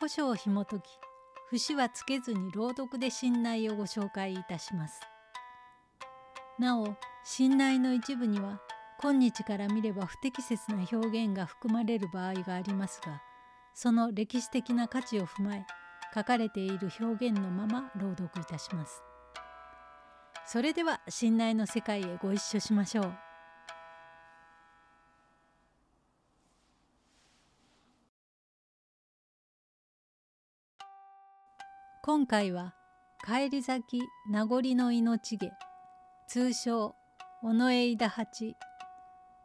古書を紐解き節はつけずに朗読で信内をご紹介いたします。なお信内の一部には今日から見れば不適切な表現が含まれる場合がありますがその歴史的な価値を踏まえ書かれている表現のまま朗読いたします。それでは信内の世界へご一緒しましょう。今回は帰り咲き名残の命毛通称尾上枝八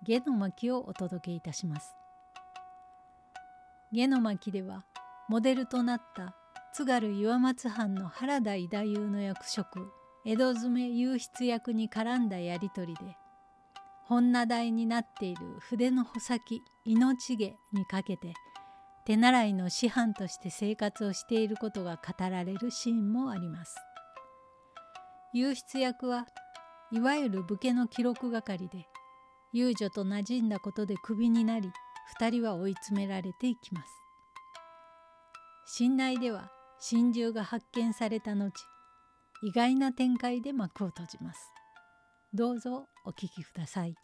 下の巻をお届けいたします。下の巻ではモデルとなった津軽岩松藩の原田伊太夫の役職江戸詰め右筆役に絡んだやり取りで本名台になっている筆の穂先命毛にかけて手習いの師範として生活をしていることが語られるシーンもあります。右筆役はいわゆる武家の記録係で遊女と馴染んだことでクビになり2人は追い詰められていきます。信内では真珠が発見された後意外な展開で幕を閉じます。どうぞお聞きください。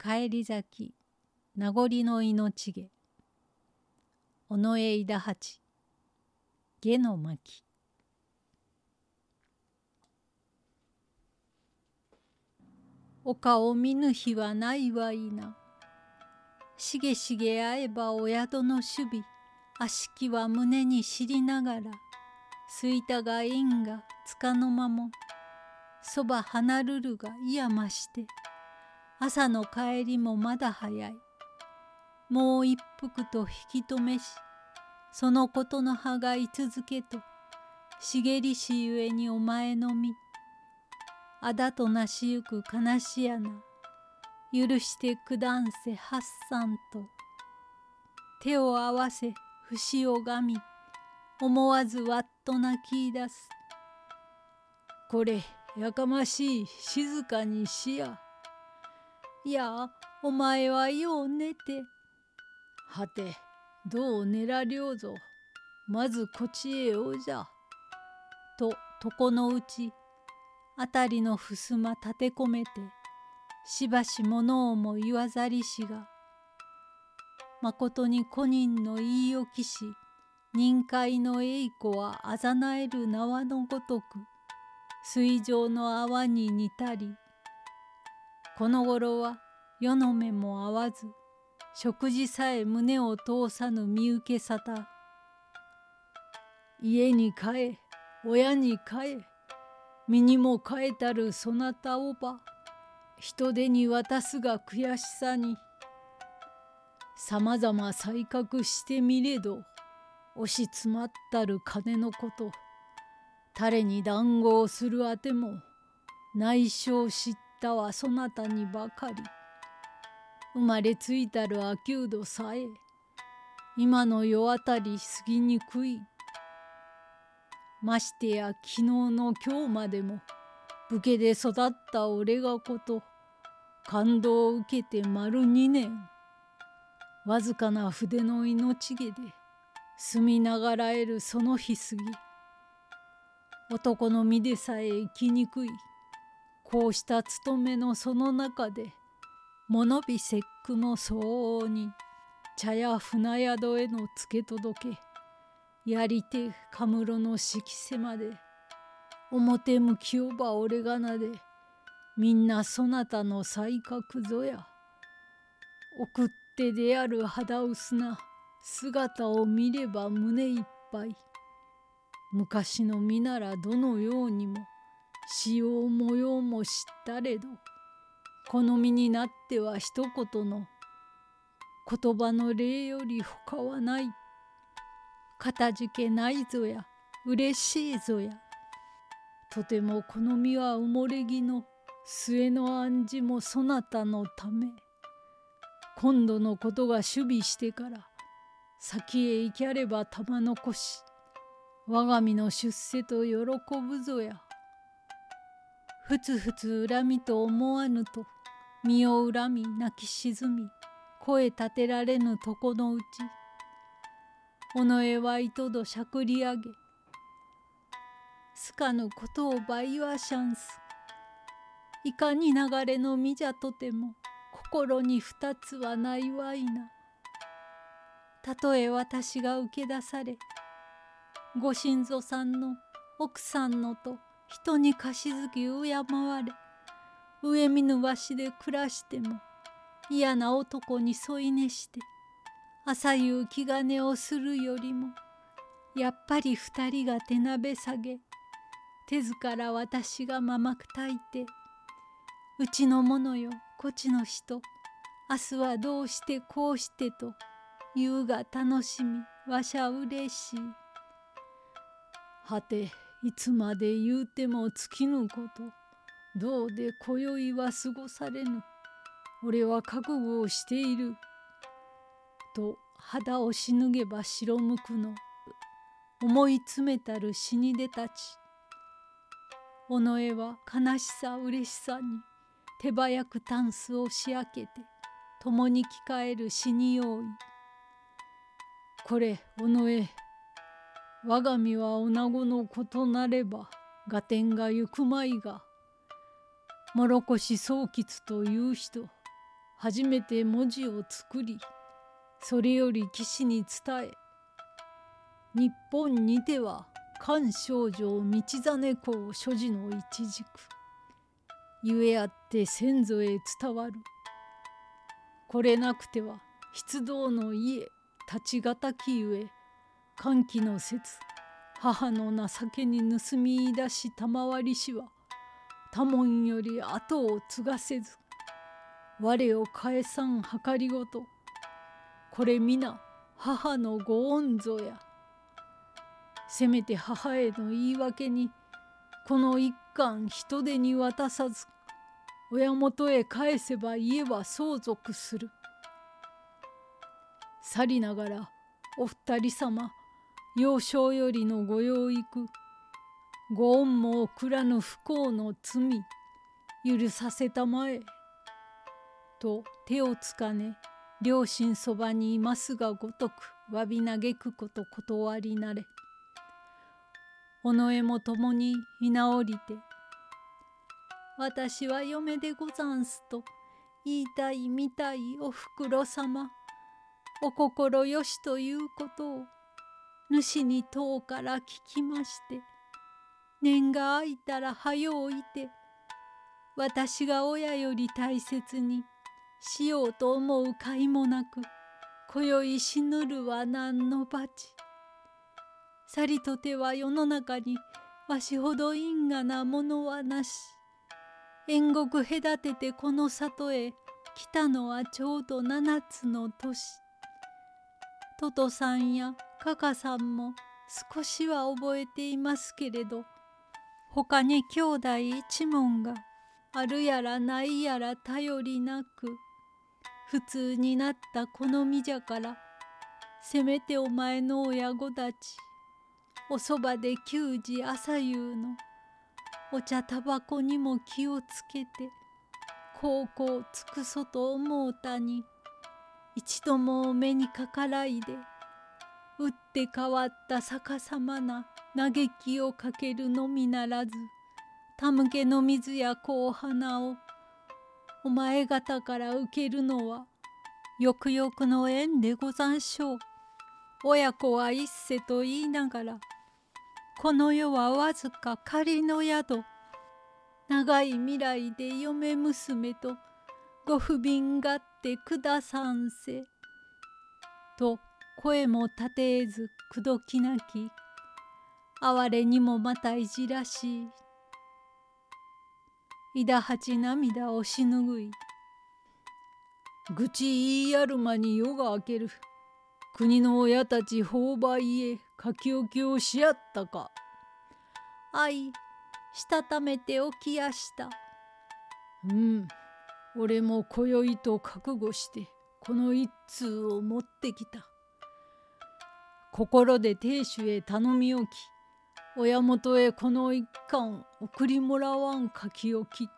帰り咲き名残の命毛尾上枝八。下の巻丘を見ぬ日はないわいな。しげしげ会えばお宿の守備悪しきは胸に知りながら。すいたが因がつかの間も。そば離るるがいやまして。朝の帰りもまだ早い。もう一服と引き止めしそのことの葉が居続けと茂りしゆえにお前の身あだとなしゆく悲しやな許してくだんせ八三と手を合わせ節をがみ思わずわっと泣き出す。これやかましい静かにしや。いやお前はよう寝てはてどう寝らりょうぞ。まずこちへおじゃ」と床のうち辺りの襖立て込めてしばし物をも言わざりしが。まことに古人の言い置きし任界の栄子はあざなえる縄のごとく水上の泡に似たりこの頃は世の目も合わず食事さえ胸を通さぬ見受けさた家に帰え親に帰え身にも変えたるそなたおば人手に渡すが悔しさに。さまざま才覚してみれど押し詰まったる金のこと。誰に談合するあても内緒知ったはそなたにばかり。生まれついたるアキュードさえ今の世あたり過ぎにくい。ましてや昨日の今日までも武家で育った俺がこと感動を受けて丸二年。わずかな筆の命毛で住みながらえるその日過ぎ。男の身でさえ生きにくい。こうした務めのその中で物火節句の相応に茶や船宿への付け届けやりてかむろの色瀬まで表向きおば俺がなでみんなそなたの才覚ぞや。送ってである肌薄な姿を見れば胸いっぱい。昔の身ならどのようにも使用模様も知ったれど。好みになっては一言の言葉の礼より他はない。かたじけないぞや、嬉しいぞや。とても好みは埋もれ木の末の暗示もそなたのため。今度のことが守備してから先へ行きゃれば玉残し我が身の出世と喜ぶぞや。ふつふつ恨みと思わぬと身を恨み泣き沈み声立てられぬ床のうち尾上は糸どしゃくり上げすかぬことを倍はシャンス。いかに流れの身じゃとても心に二つはないわいな。たとえ私が受け出されご親祖さんの奥さんのと人に貸し付き敬われ上見ぬわしで暮らしても嫌な男に添い寝して朝夕気兼ねをするよりもやっぱり二人が手鍋下げ手ずから私がままく炊いてうちのものよこちの人明日はどうしてこうしてと言うが楽しみわしゃうれしい。はていつまで言うても尽きぬことどうで今宵は過ごされぬ。俺は覚悟をしている。と肌をしぬげば白むくの。思い詰めたる死に出たち。尾上は悲しさ嬉しさに手早くタンスを仕明けて共に着替える死に用意。これ尾上我が身は女子のことなれば合点が行くまいが諸し宗吉という人初めて文字を作りそれより騎士に伝え日本にては漢少女道真公所持の一軸ゆえあって先祖へ伝わる。これなくては筆道の家立ちがたきゆえ歓喜の説母の情けに盗み出し賜りしは多門より後を継がせず我を返さん計りごとこれ皆母のご恩ぞや。せめて母への言い訳にこの一貫人手に渡さず親元へ返せば家は相続する。去りながらお二人様幼少よりのご養育ご恩も送らぬ不幸の罪許させたまえ」と手をつかね両親そばにいますがごとく詫び嘆くこと断りなれ。尾上も共に居直りて「私は嫁でござんす」と言いたいみたいおふくろ様お心よしということを主に遠から聞きまして年が空いたら早ういて私が親より大切にしようと思う甲斐もなく今宵死ぬるは何の罰。さりとては世の中にわしほど因果なものはなし。遠国隔ててこの里へ来たのはちょうど七つの年。トトさんやカカさんも少しは覚えていますけれど他に兄弟一門があるやらないやら頼りなく普通になったこの身じゃからせめてお前の親子たちおそばで給仕朝夕のお茶タバコにも気をつけて高校尽くそと思うたに一度もお目にかからいで打って変わった逆さまな嘆きをかけるのみならずたむけの水や小花をお前方から受けるのはよくよくの縁でござんしょう。親子は一世と言いながらこの世はわずか仮の宿長い未来で嫁娘とご不憫がってくださんせ」と声も立てずくどきなき哀れにもまたいじらしいいだはち涙をしぬぐい愚痴言いやる間に夜が明ける。国の親たち購買へ書き置きをし合ったか。愛、したためておきやした。うん、俺も今宵と覚悟してこの一通を持ってきた。心で亭主へ頼み置き、親元へこの一巻送りもらわん書き置き。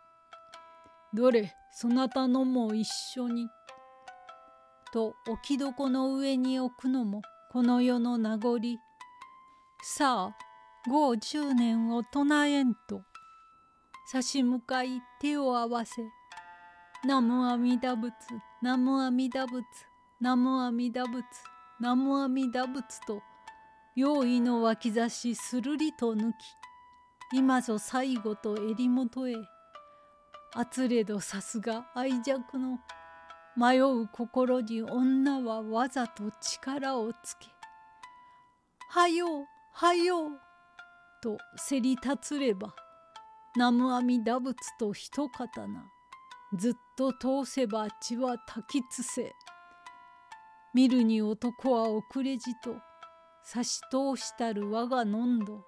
どれそなたのも一緒に。と置き床の上に置くのもこの世の名残。さあ五十年を唱えんと。差し向かい手を合わせ。南無阿弥陀仏、南無阿弥陀仏、南無阿弥陀仏、南無阿弥陀仏と、用意の脇差しするりと抜き、今ぞ最後と襟元へ。あつれどさすが愛弱の迷う心に女はわざと力をつけ「はようはよう」とせり立つれば南無阿弥陀仏と一刀ずっと通せば血は焚きつせ見るに男は遅れじと差し通したる我がのんど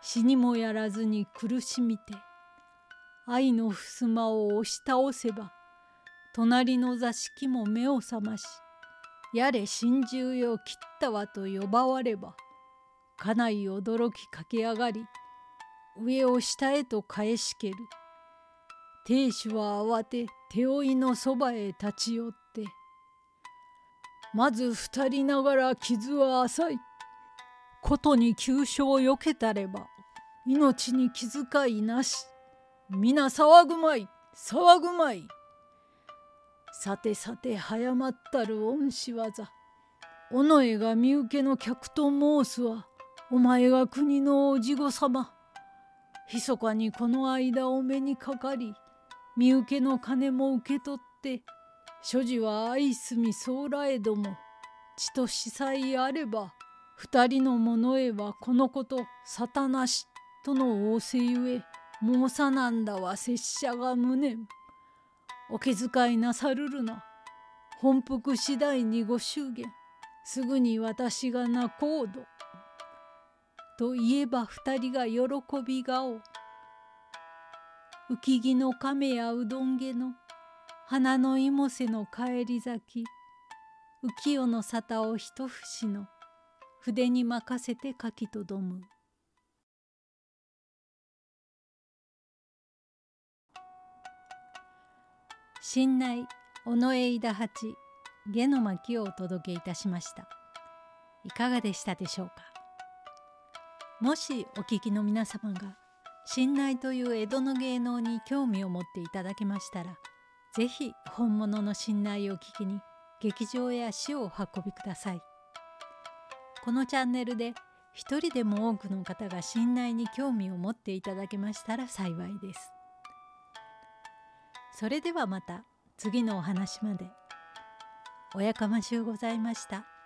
死にもやらずに苦しみて愛の襖を押し倒せば隣の座敷も目を覚ましやれ心中よ切ったわと呼ばわれば家内驚き駆け上がり上を下へと返しける。亭主は慌て手負いのそばへ立ち寄ってまず二人ながら傷は浅い。ことに急所をよけたれば命に気遣いなし。皆騒ぐまい騒ぐまい。さてさて早まったる恩師技。尾上が身請けの客と申すはお前が国のおじご様。密かにこの間お目にかかり身請けの金も受け取って所持は愛すみそうらえども血と死さえあれば二人の者へはこのこと沙汰なしとの仰せゆえ申さなんだは拙者が無念。お気遣いなさるるな。本腹次第にご祝言。すぐに私が泣こうど。と言えば二人が喜び顔。浮木の亀やうどんげの花の芋瀬の帰り咲き。浮世の沙汰を一節の。筆に任せて書きとどむ。新内尾上井田八下の巻をお届けいたしました。いかがでしたでしょうか？もしお聞きの皆様が新内という江戸の芸能に興味を持っていただけましたらぜひ本物の信頼を聞きに劇場や死をお運びくださいこのチャンネルで一人でも多くの方が信頼に興味を持っていただけましたら幸いですそれではまた次のお話まで。おやかましゅうございました。